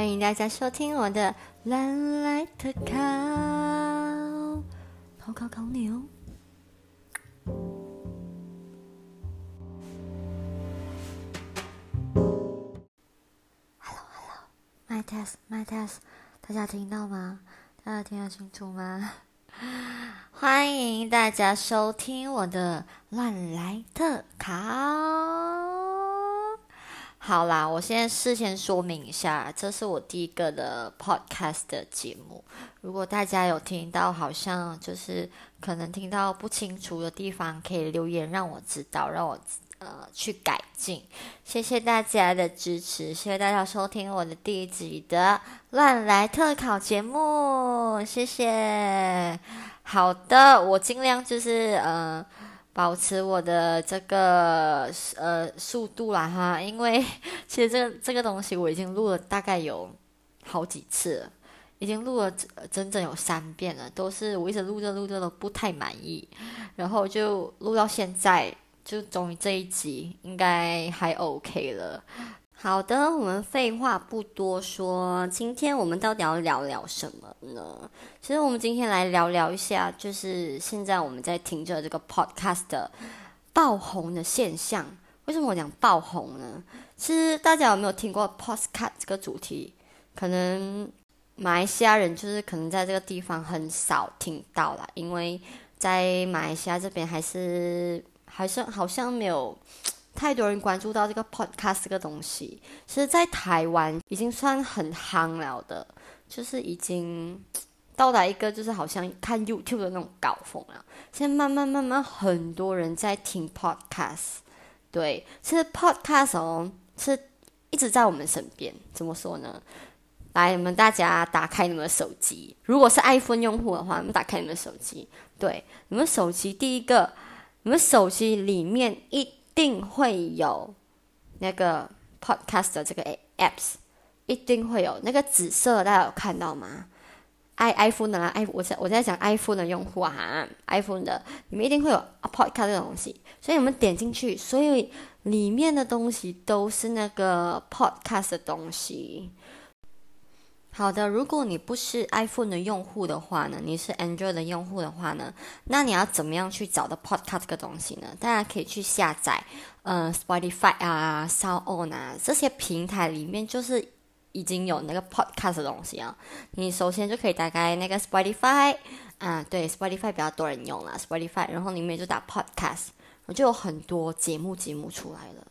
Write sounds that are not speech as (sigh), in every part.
欢迎大家收听我的蓝来特考，考考考你哦。Hello Hello，My test My test，大家听到吗？大家听得清楚吗？欢迎大家收听我的乱来特考。好啦，我现在事先说明一下，这是我第一个的 podcast 的节目。如果大家有听到，好像就是可能听到不清楚的地方，可以留言让我知道，让我呃去改进。谢谢大家的支持，谢谢大家收听我的第一集的乱来特考节目，谢谢。好的，我尽量就是呃。保持我的这个呃速度啦哈，(laughs) 因为 (laughs) 其实这个这个东西我已经录了大概有好几次了，已经录了整整有三遍了，都是我一直录着录着都不太满意，然后就录到现在，就终于这一集应该还 OK 了。好的，我们废话不多说，今天我们到底要聊聊什么呢？其实我们今天来聊聊一下，就是现在我们在听着这个 podcast 爆红的现象。为什么我讲爆红呢？其实大家有没有听过 podcast 这个主题？可能马来西亚人就是可能在这个地方很少听到了，因为在马来西亚这边还是还是好像没有。太多人关注到这个 podcast 这个东西，其实，在台湾已经算很夯了的，就是已经到达一个就是好像看 YouTube 的那种高峰了。现在慢慢慢慢，很多人在听 podcast。对，其实 podcast 哦，是一直在我们身边。怎么说呢？来，你们大家打开你们的手机，如果是 iPhone 用户的话，你们打开你们的手机，对，你们手机第一个，你们手机里面一。定会有那个 podcast 的这个 apps，一定会有那个紫色，大家有看到吗？i iPhone 的啦，i 我在我在讲 iPhone 的用户啊，iPhone 的，你们一定会有 podcast 这个东西，所以你们点进去，所以里面的东西都是那个 podcast 的东西。好的，如果你不是 iPhone 的用户的话呢，你是 Android 的用户的话呢，那你要怎么样去找到 Podcast 这个东西呢？大家可以去下载，呃，Spotify 啊、SoundOn 啊这些平台里面就是已经有那个 Podcast 的东西啊。你首先就可以打开那个 Spotify，啊，对，Spotify 比较多人用了，Spotify，然后里面就打 Podcast，我就有很多节目节目出来了，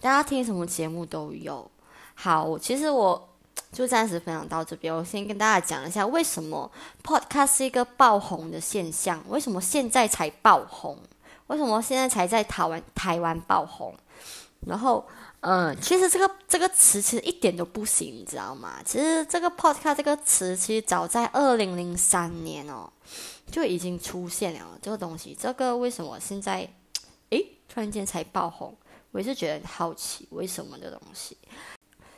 大家听什么节目都有。好，其实我。就暂时分享到这边。我先跟大家讲一下，为什么 Podcast 是一个爆红的现象？为什么现在才爆红？为什么现在才在台湾台湾爆红？然后，嗯，其实这个这个词其实一点都不行，你知道吗？其实这个 Podcast 这个词，其实早在二零零三年哦就已经出现了这个东西。这个为什么现在诶突然间才爆红？我也是觉得很好奇，为什么的东西？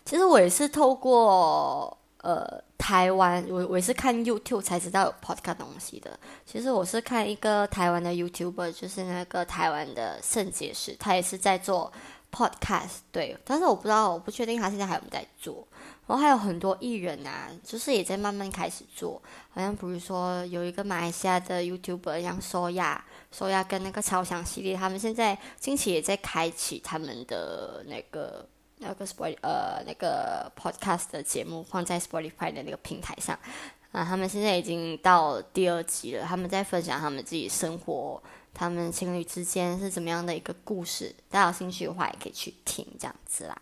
其实我也是透过呃台湾，我我也是看 YouTube 才知道有 Podcast 东西的。其实我是看一个台湾的 YouTuber，就是那个台湾的圣结石，他也是在做 Podcast，对。但是我不知道，我不确定他现在还有没有在做。然后还有很多艺人啊，就是也在慢慢开始做。好像比如说有一个马来西亚的 YouTuber，像 Soya，Soya 跟那个超强系列，他们现在近期也在开启他们的那个。那个 sport 呃那个 Podcast 的节目放在 Spotify 的那个平台上啊，他们现在已经到第二集了。他们在分享他们自己生活，他们情侣之间是怎么样的一个故事。大家有兴趣的话，也可以去听这样子啦。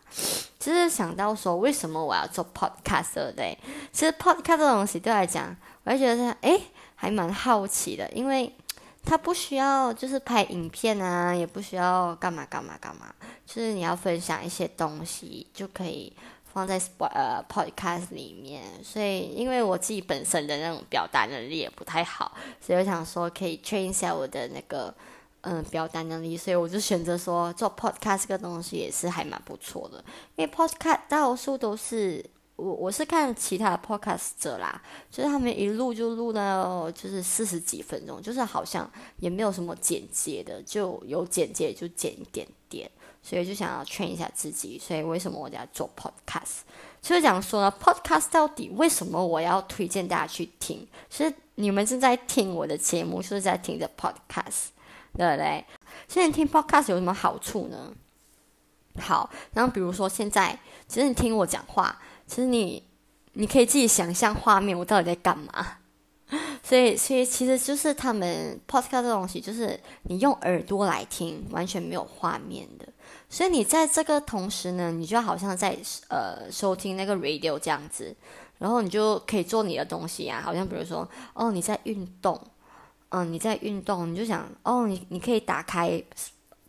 其实想到说，为什么我要做 Podcast 对对？其实 Podcast 这东西对来讲，我就觉得哎，还蛮好奇的，因为。它不需要就是拍影片啊，也不需要干嘛干嘛干嘛，就是你要分享一些东西就可以放在 Sp 呃 podcast 里面。所以因为我自己本身的那种表达能力也不太好，所以我想说可以 train 一下我的那个嗯表达能力，所以我就选择说做 podcast 这个东西也是还蛮不错的，因为 podcast 大多数都是。我我是看其他的 podcast 者啦，就是他们一录就录到就是四十几分钟，就是好像也没有什么剪接的，就有剪接就剪一点点，所以就想要劝一下自己，所以为什么我在做 podcast？就是讲说呢，podcast 到底为什么我要推荐大家去听？其实你们正在听我的节目，就是在听着 podcast，对不对？现在听 podcast 有什么好处呢？好，然后比如说现在，其实你听我讲话，其实你你可以自己想象画面，我到底在干嘛？(laughs) 所以，所以其实就是他们 podcast 这东西，就是你用耳朵来听，完全没有画面的。所以你在这个同时呢，你就好像在呃收听那个 radio 这样子，然后你就可以做你的东西啊，好像比如说哦你在运动，嗯你在运动，你就想哦你你可以打开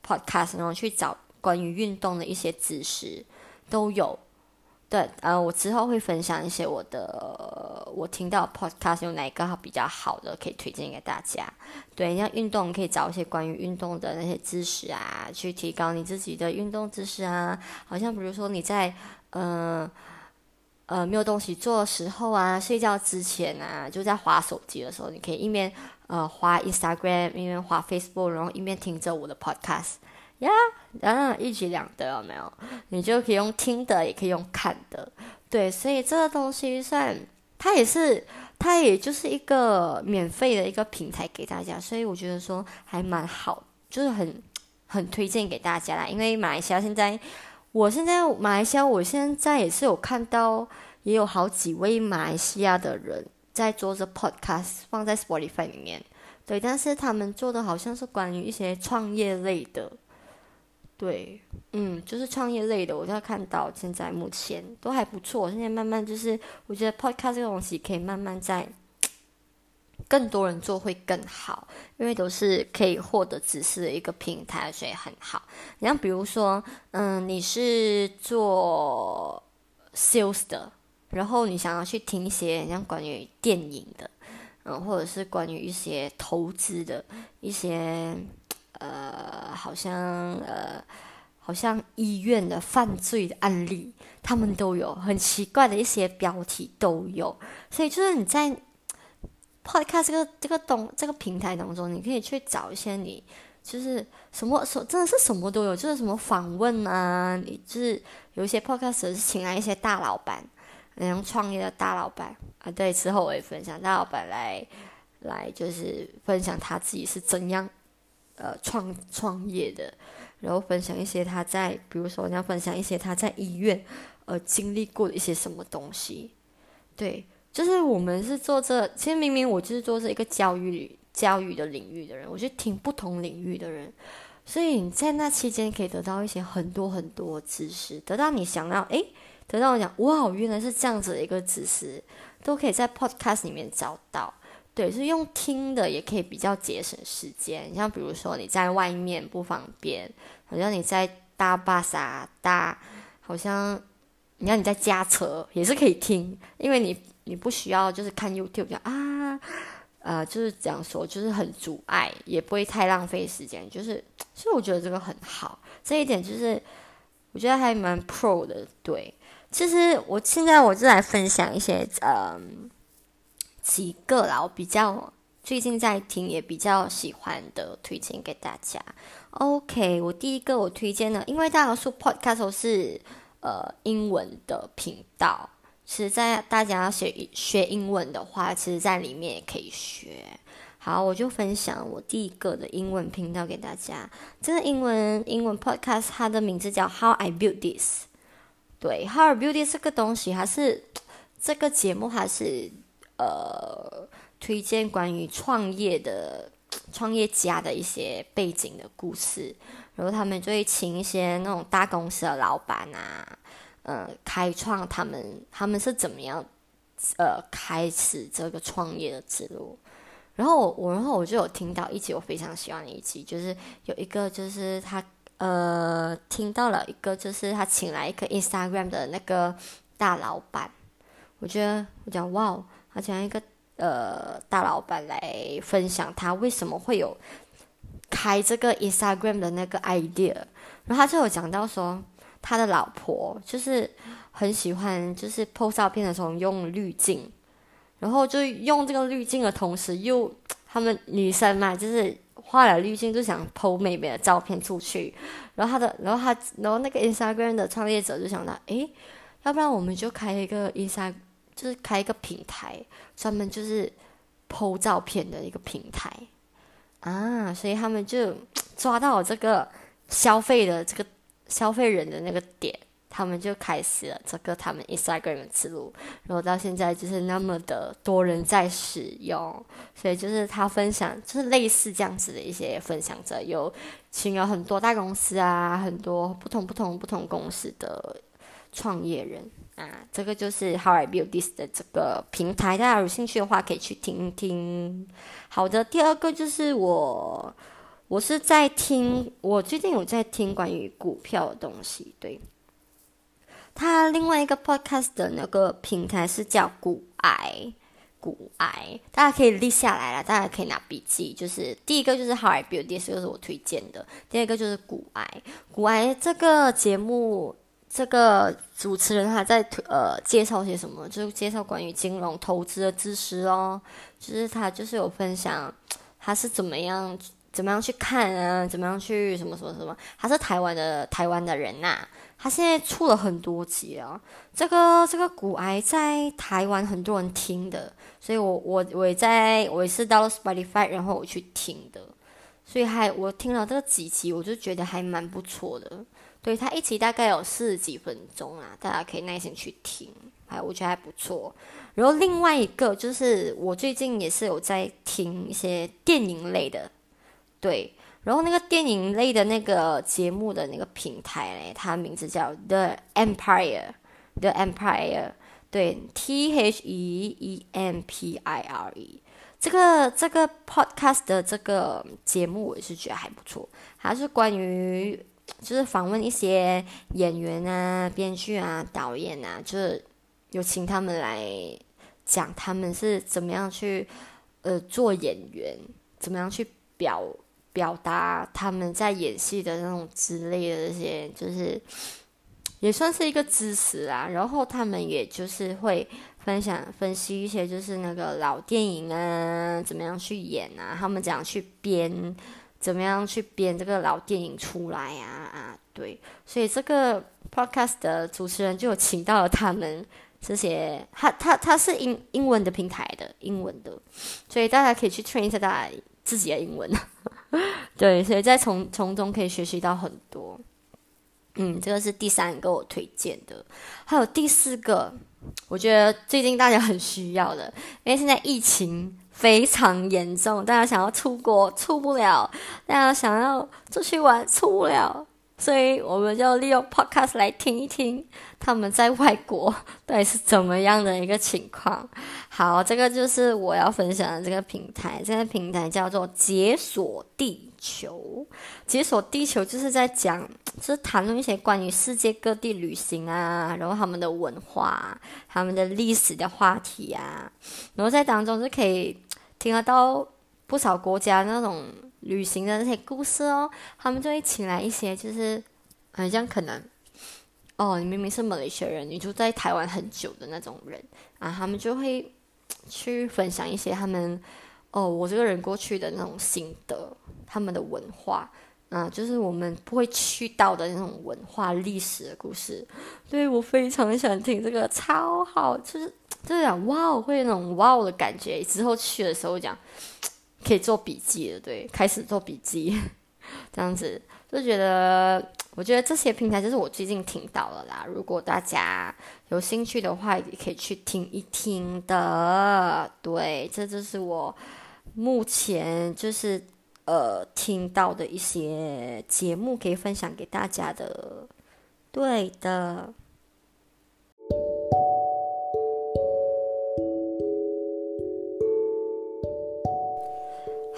podcast，然后去找关于运动的一些知识，都有。对，呃，我之后会分享一些我的我听到 podcast 有哪一个比较好的，可以推荐给大家。对，像运动可以找一些关于运动的那些知识啊，去提高你自己的运动知识啊。好像比如说你在呃呃没有东西做的时候啊，睡觉之前啊，就在划手机的时候，你可以一面呃划 Instagram，一面划 Facebook，然后一面听着我的 podcast。呀，啊，一举两得，有没有？你就可以用听的，也可以用看的，对，所以这个东西算它也是，它也就是一个免费的一个平台给大家，所以我觉得说还蛮好，就是很很推荐给大家啦。因为马来西亚现在，我现在马来西亚，我现在也是有看到，也有好几位马来西亚的人在做着 podcast 放在 Spotify 里面，对，但是他们做的好像是关于一些创业类的。对，嗯，就是创业类的，我就看到现在目前都还不错。现在慢慢就是，我觉得 podcast 这个东西可以慢慢在更多人做会更好，因为都是可以获得知识的一个平台，所以很好。你像比如说，嗯，你是做 sales 的，然后你想要去听一些像关于电影的，嗯，或者是关于一些投资的一些。呃，好像呃，好像医院的犯罪的案例，他们都有很奇怪的一些标题都有，所以就是你在 Podcast 这个这个东这个平台当中，你可以去找一些你就是什么什真的是什么都有，就是什么访问啊，你就是有一些 Podcast 是请来一些大老板，那种创业的大老板啊，对，之后我也分享大老板来来就是分享他自己是怎样。呃，创创业的，然后分享一些他在，比如说，你要分享一些他在医院呃经历过的一些什么东西。对，就是我们是做这，其实明明我就是做这一个教育教育的领域的人，我觉得听不同领域的人，所以你在那期间可以得到一些很多很多知识，得到你想要，诶，得到我讲，哇，原来是这样子的一个知识，都可以在 Podcast 里面找到。对，是用听的也可以比较节省时间。像比如说你在外面不方便，好像你在搭巴士啊搭，好像你看你在驾车也是可以听，因为你你不需要就是看 YouTube 啊，呃，就是讲说，就是很阻碍，也不会太浪费时间。就是所以我觉得这个很好，这一点就是我觉得还蛮 Pro 的。对，其实我现在我就来分享一些嗯。几个啦，我比较最近在听，也比较喜欢的，推荐给大家。OK，我第一个我推荐的，因为大多数 Podcast 是呃英文的频道，其实，在大家要学学英文的话，其实在里面也可以学。好，我就分享我第一个的英文频道给大家。这个英文英文 Podcast 它的名字叫 How I Build This。对，How I Build This 这个东西还是这个节目还是。呃，推荐关于创业的创业家的一些背景的故事，然后他们就会请一些那种大公司的老板啊，呃，开创他们他们是怎么样呃开始这个创业的之路。然后我然后我就有听到一集我非常喜欢的一集，就是有一个就是他呃听到了一个就是他请来一个 Instagram 的那个大老板，我觉得我讲哇。他讲一个呃大老板来分享他为什么会有开这个 Instagram 的那个 idea，然后他就有讲到说他的老婆就是很喜欢就是 po 照片的时候用滤镜，然后就用这个滤镜的同时又他们女生嘛就是画了滤镜就想 po 美美的照片出去，然后他的然后他然后那个 Instagram 的创业者就想到诶。要不然我们就开一个 Instagram 就是开一个平台，专门就是 PO 照片的一个平台啊，所以他们就 (tsk) 抓到这个消费的这个消费人的那个点。他们就开始了这个他们 Instagram 之路，然后到现在就是那么的多人在使用，所以就是他分享，就是类似这样子的一些分享者，有请了很多大公司啊，很多不同不同不同公司的创业人啊，这个就是 How I Build This 的这个平台，大家有兴趣的话可以去听听。好的，第二个就是我，我是在听，我最近有在听关于股票的东西，对。他另外一个 podcast 的那个平台是叫“骨癌”，骨癌，大家可以立下来了，大家可以拿笔记。就是第一个就是 How I Build This，就是我推荐的；第二个就是“骨癌”。骨癌这个节目，这个主持人他在呃介绍些什么？就是介绍关于金融投资的知识哦。就是他就是有分享他是怎么样怎么样去看啊，怎么样去什么什么什么。他是台湾的台湾的人呐。他现在出了很多集啊，这个这个骨癌在台湾很多人听的，所以我我我也在我也是到了 Spotify，然后我去听的，所以还我听了这几集，我就觉得还蛮不错的。对他一集大概有四十几分钟啊，大家可以耐心去听，还我觉得还不错。然后另外一个就是我最近也是有在听一些电影类的，对。然后那个电影类的那个节目的那个平台嘞，它名字叫 The Empire，The Empire，对，T H E E M P I R E。这个这个 podcast 的这个节目我是觉得还不错，它是关于就是访问一些演员啊、编剧啊、导演啊，就是有请他们来讲他们是怎么样去呃做演员，怎么样去表。表达他们在演戏的那种之类的这些，就是也算是一个知识啊。然后他们也就是会分享分析一些，就是那个老电影啊，怎么样去演啊，他们怎样去编，怎么样去编这个老电影出来啊啊，对。所以这个 podcast 的主持人就有请到了他们这些，他他他是英英文的平台的英文的，所以大家可以去 train 一下大家自己的英文。(laughs) 对，所以在从从中可以学习到很多。嗯，这个是第三个我推荐的，还有第四个，我觉得最近大家很需要的，因为现在疫情非常严重，大家想要出国出不了，大家想要出去玩出不了。所以我们就利用 Podcast 来听一听他们在外国到底是怎么样的一个情况。好，这个就是我要分享的这个平台，这个平台叫做“解锁地球”。解锁地球就是在讲，就是谈论一些关于世界各地旅行啊，然后他们的文化、他们的历史的话题啊，然后在当中就可以听得到不少国家那种。旅行的那些故事哦，他们就会请来一些，就是好像可能哦，你明明是马来西亚人，你就在台湾很久的那种人啊，他们就会去分享一些他们哦，我这个人过去的那种心得，他们的文化，啊，就是我们不会去到的那种文化历史的故事。对我非常想听这个，超好，就是就是讲哇，会那种哇的感觉。之后去的时候讲。可以做笔记了，对，开始做笔记，这样子就觉得，我觉得这些平台就是我最近听到了啦。如果大家有兴趣的话，也可以去听一听的。对，这就是我目前就是呃听到的一些节目，可以分享给大家的。对的。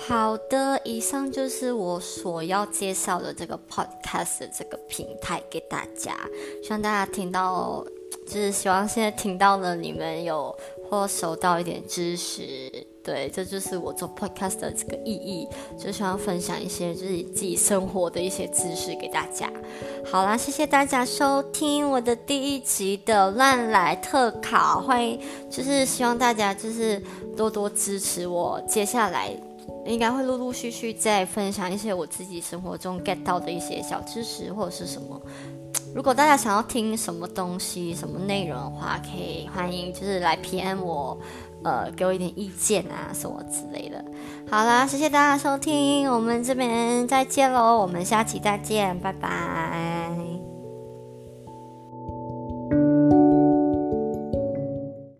好的，以上就是我所要介绍的这个 podcast 的这个平台给大家，希望大家听到，就是希望现在听到了你们有或收到一点知识，对，这就是我做 podcast 的这个意义，就希望分享一些就是自己生活的一些知识给大家。好啦，谢谢大家收听我的第一集的乱来特考，欢迎，就是希望大家就是多多支持我，接下来。应该会陆陆续续再分享一些我自己生活中 get 到的一些小知识或者是什么，如果大家想要听什么东西、什么内容的话，可以欢迎就是来 PM 我，呃，给我一点意见啊，什么之类的。好啦，谢谢大家收听，我们这边再见喽，我们下期再见，拜拜。